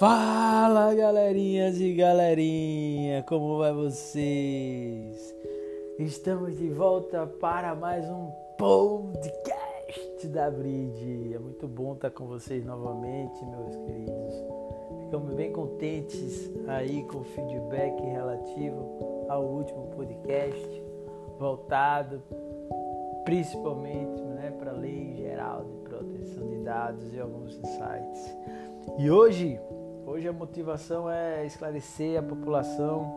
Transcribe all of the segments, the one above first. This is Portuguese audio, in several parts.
Fala galerinhas e galerinha, como vai vocês? Estamos de volta para mais um podcast da Brid. É muito bom estar com vocês novamente, meus queridos. Ficamos bem contentes aí com o feedback relativo ao último podcast, voltado principalmente né, para a lei geral de proteção de dados e alguns insights. E hoje Hoje a motivação é esclarecer a população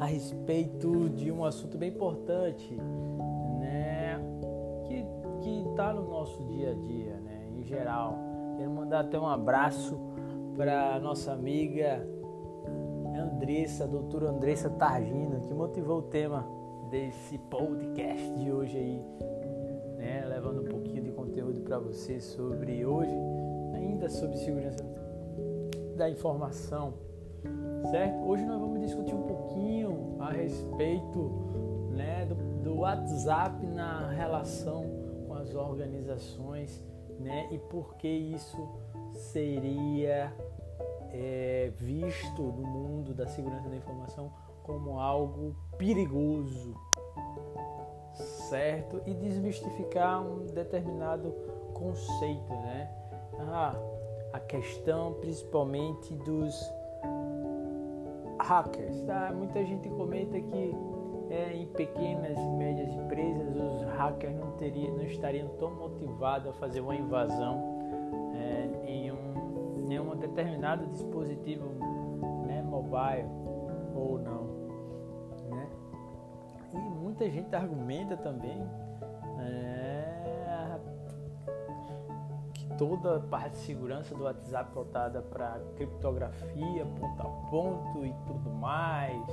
a respeito de um assunto bem importante, né? Que que está no nosso dia a dia, né? Em geral. Quero mandar até um abraço para nossa amiga Andressa, doutora Andressa Targino, que motivou o tema desse podcast de hoje aí, né? Levando um pouquinho de conteúdo para você sobre hoje, ainda sobre segurança da informação, certo? Hoje nós vamos discutir um pouquinho a respeito né, do, do WhatsApp na relação com as organizações né, e por que isso seria é, visto no mundo da segurança da informação como algo perigoso, certo? E desmistificar um determinado conceito, né? Ah, a questão principalmente dos hackers. Tá? Muita gente comenta que é, em pequenas e médias empresas os hackers não, teriam, não estariam tão motivados a fazer uma invasão é, em, um, em um determinado dispositivo né, mobile ou não. Né? E muita gente argumenta também toda a parte de segurança do WhatsApp voltada para criptografia, ponto a ponto e tudo mais.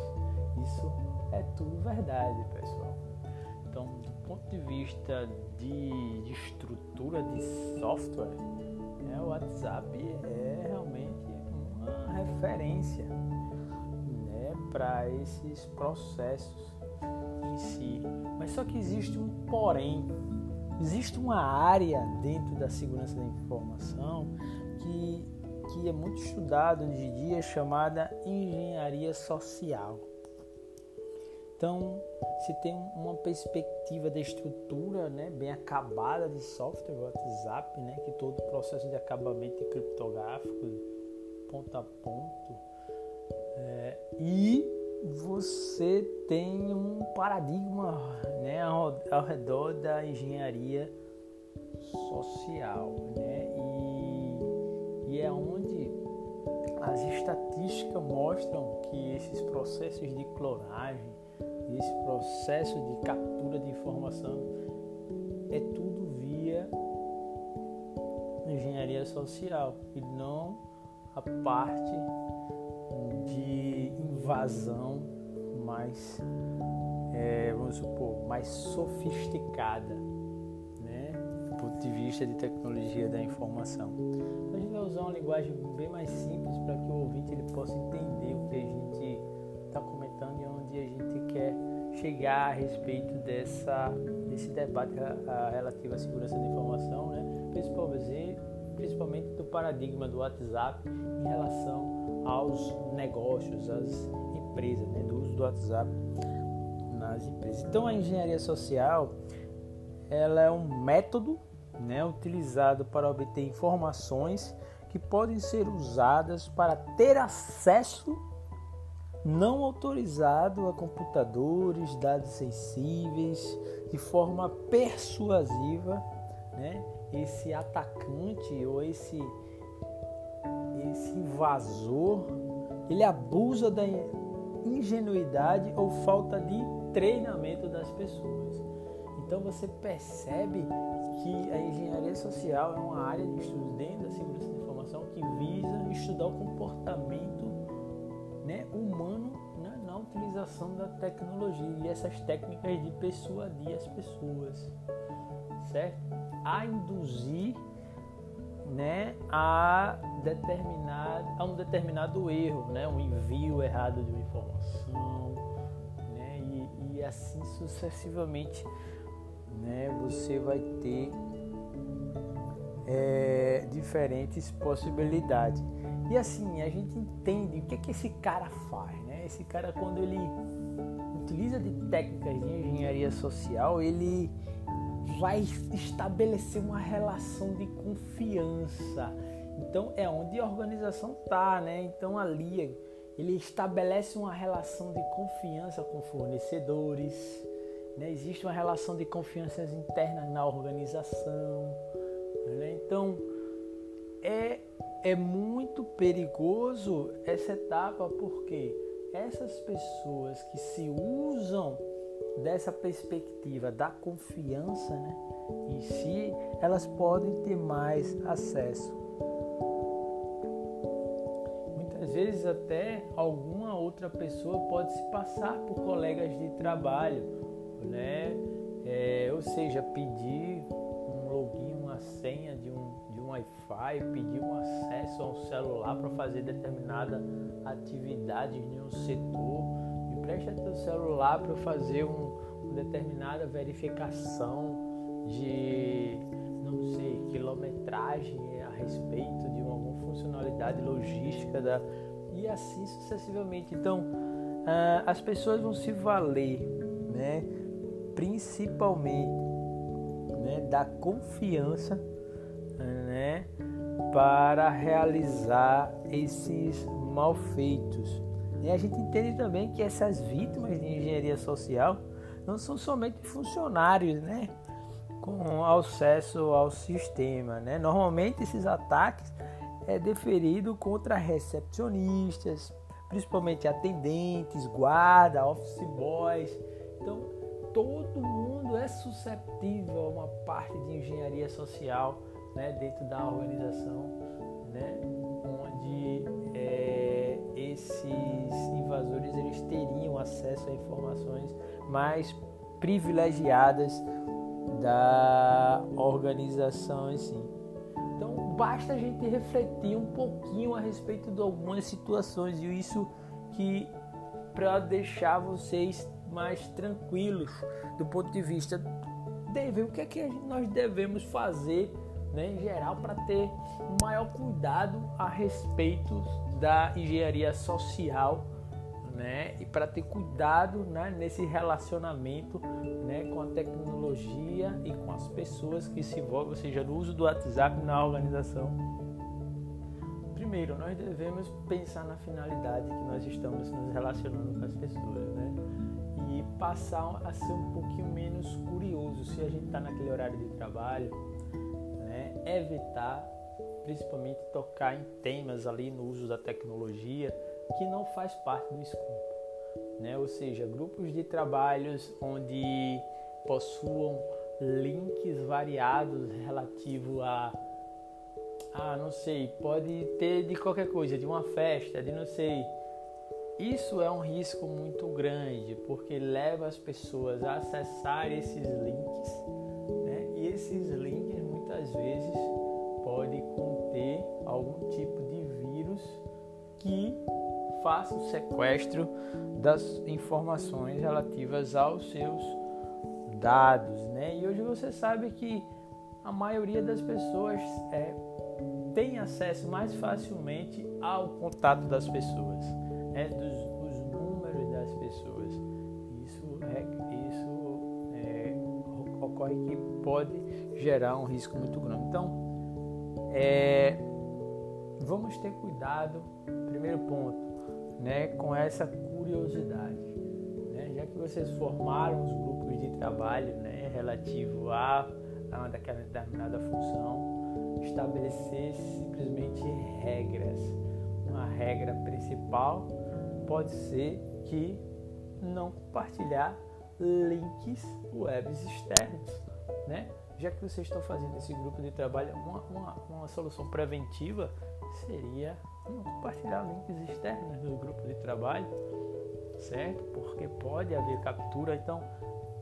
Isso é tudo verdade, pessoal. Então, do ponto de vista de, de estrutura de software, né, o WhatsApp é realmente uma referência né, para esses processos em si. Mas só que existe um porém Existe uma área dentro da segurança da informação que, que é muito estudada hoje em dia chamada engenharia social. Então, se tem uma perspectiva da estrutura né, bem acabada de software, WhatsApp, né, que todo o processo de acabamento é criptográfico, ponto a ponto, é, e você tem um paradigma né, ao, redor da engenharia social, né? E, e é onde as estatísticas mostram que esses processos de clonagem, esse processo de captura de informação é tudo via engenharia social e não a parte de invasão mais, é, vamos supor, mais sofisticada, né? Do ponto de vista de tecnologia da informação. A gente vai usar uma linguagem bem mais simples para que o ouvinte ele possa entender o que a gente está comentando e onde a gente quer chegar a respeito dessa, desse debate a, relativo à segurança da informação, né? principalmente, principalmente do paradigma do WhatsApp em relação aos negócios, às empresas, né, do uso do WhatsApp nas empresas. Então a engenharia social ela é um método né, utilizado para obter informações que podem ser usadas para ter acesso não autorizado a computadores, dados sensíveis, de forma persuasiva, né? Esse atacante ou esse esse invasor, ele abusa da ingenuidade ou falta de treinamento das pessoas. Então você percebe que a engenharia social é uma área de estudo dentro da segurança da informação que visa estudar o comportamento né, humano né, na utilização da tecnologia e essas técnicas de persuadir as pessoas, certo? A induzir né, a, determinado, a um determinado erro, né, um envio errado de uma informação, assim sucessivamente né, você vai ter é, diferentes possibilidades. E assim, a gente entende o que, é que esse cara faz, né? Esse cara, quando ele utiliza de técnicas de engenharia social, ele vai estabelecer uma relação de confiança. Então é onde a organização está, né? Então ali ele estabelece uma relação de confiança com fornecedores, né? existe uma relação de confiança interna na organização. Né? Então é, é muito perigoso essa etapa porque essas pessoas que se usam dessa perspectiva da confiança né, em si, elas podem ter mais acesso. Vezes até alguma outra pessoa pode se passar por colegas de trabalho, né? É, ou seja, pedir um login, uma senha de um, de um Wi-Fi, pedir um acesso a um celular para fazer determinada atividade em um setor empresta teu celular para fazer um, uma determinada verificação de, não sei, quilometragem a respeito de uma, alguma funcionalidade logística da, e assim sucessivamente. Então, uh, as pessoas vão se valer, né, principalmente, né, da confiança, né, para realizar esses malfeitos. E a gente entende também que essas vítimas de engenharia social não são somente funcionários, né? Com acesso ao sistema, né? Normalmente esses ataques é deferido contra recepcionistas, principalmente atendentes, guarda, office boys. Então, todo mundo é suscetível a uma parte de engenharia social, né, dentro da organização, né, onde é, esses invasores eles teriam acesso a informações mais privilegiadas da organização em si. Basta a gente refletir um pouquinho a respeito de algumas situações e isso que para deixar vocês mais tranquilos do ponto de vista deve o que é que nós devemos fazer né, em geral para ter um maior cuidado a respeito da engenharia social né? E para ter cuidado né, nesse relacionamento né, com a tecnologia e com as pessoas que se envolvem, ou seja, no uso do WhatsApp na organização. Primeiro, nós devemos pensar na finalidade que nós estamos nos relacionando com as pessoas, né? E passar a ser um pouquinho menos curioso se a gente está naquele horário de trabalho, né? Evitar, principalmente, tocar em temas ali no uso da tecnologia que não faz parte do escopo, né? Ou seja, grupos de trabalhos onde possuam links variados relativo a ah, não sei, pode ter de qualquer coisa, de uma festa, de não sei. Isso é um risco muito grande, porque leva as pessoas a acessar esses links, né? E esses links o sequestro das informações relativas aos seus dados, né? E hoje você sabe que a maioria das pessoas é, tem acesso mais facilmente ao contato das pessoas, né? dos, dos números das pessoas. Isso, é, isso é, ocorre que pode gerar um risco muito grande. Então, é, vamos ter cuidado. Primeiro ponto, né, com essa curiosidade. Né? Já que vocês formaram os grupos de trabalho né, relativo a, a uma determinada função, estabelecer simplesmente regras. Uma regra principal pode ser que não compartilhar links webs externos, né? Já que vocês estão fazendo esse grupo de trabalho, uma, uma, uma solução preventiva seria compartilhar links externos no grupo de trabalho, certo? Porque pode haver captura. Então,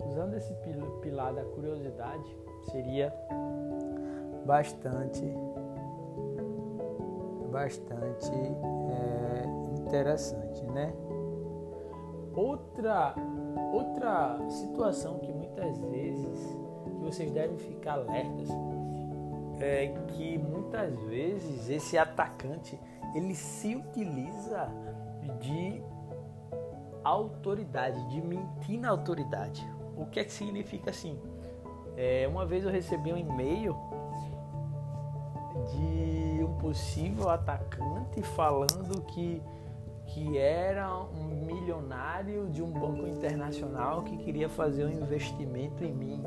usando esse pilar da curiosidade, seria bastante, bastante é, interessante, né? Outra, outra situação que muitas vezes que vocês devem ficar alertas é que muitas vezes esse atacante ele se utiliza de autoridade, de mentir na autoridade. O que é que significa assim? É, uma vez eu recebi um e-mail de um possível atacante falando que, que era um milionário de um banco internacional que queria fazer um investimento em mim.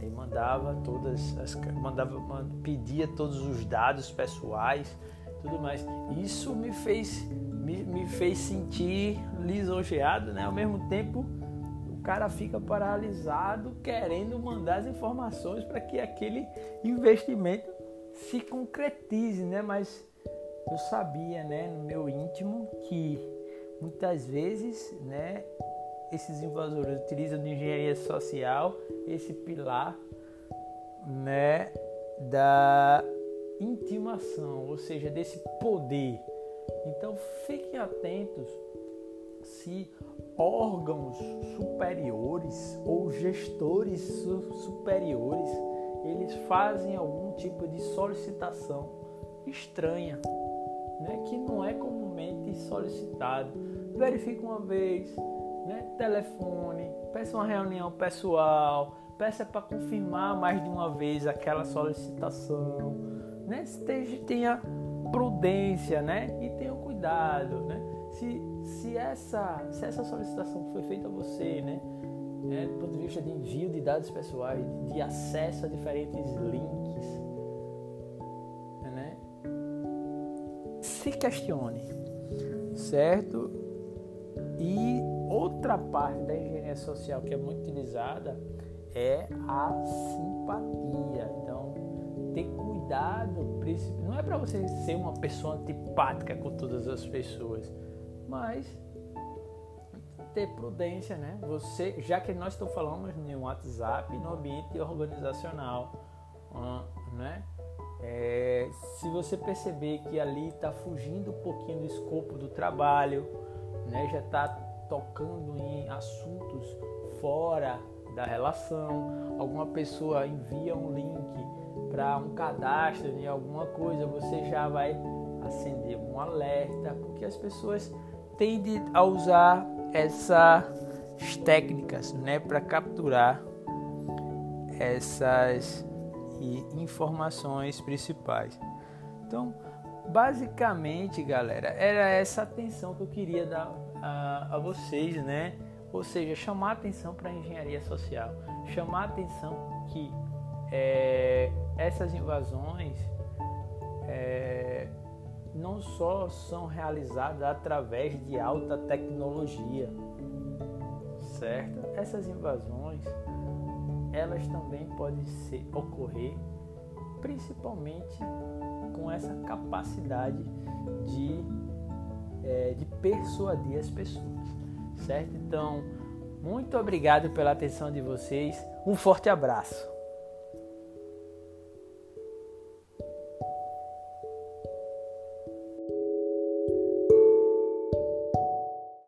Aí mandava todas as mandava pedia todos os dados pessoais, tudo mais. Isso me fez me, me fez sentir lisonjeado, né? Ao mesmo tempo, o cara fica paralisado querendo mandar as informações para que aquele investimento se concretize, né? Mas eu sabia, né, no meu íntimo que muitas vezes, né, esses invasores utilizam de engenharia social esse pilar, né, da intimação, ou seja, desse poder. Então fiquem atentos se órgãos superiores ou gestores superiores eles fazem algum tipo de solicitação estranha, né, que não é comumente solicitado. Verifique uma vez, né, telefone, peça uma reunião pessoal, peça para confirmar mais de uma vez aquela solicitação, né, esteja, tenha prudência, né, e tenha cuidado, né. Se, se, essa, se essa solicitação foi feita a você, né, né, do ponto de vista de envio de dados pessoais, de acesso a diferentes links, né? se questione, certo? E outra parte da engenharia social que é muito utilizada é a simpatia. Então, ter cuidado, não é para você ser uma pessoa antipática com todas as pessoas, mas ter prudência, né? Você, já que nós estamos falando no WhatsApp, no ambiente organizacional, né? É, se você perceber que ali está fugindo um pouquinho do escopo do trabalho, né? Já está tocando em assuntos fora da relação, alguma pessoa envia um link um cadastro de alguma coisa, você já vai acender um alerta, porque as pessoas tendem a usar essas técnicas né, para capturar essas informações principais. Então, basicamente, galera, era essa atenção que eu queria dar a, a vocês, né? Ou seja, chamar atenção para a engenharia social, chamar atenção que é, essas invasões é, não só são realizadas através de alta tecnologia, certo? Essas invasões, elas também podem ser, ocorrer principalmente com essa capacidade de, é, de persuadir as pessoas, certo? Então, muito obrigado pela atenção de vocês, um forte abraço.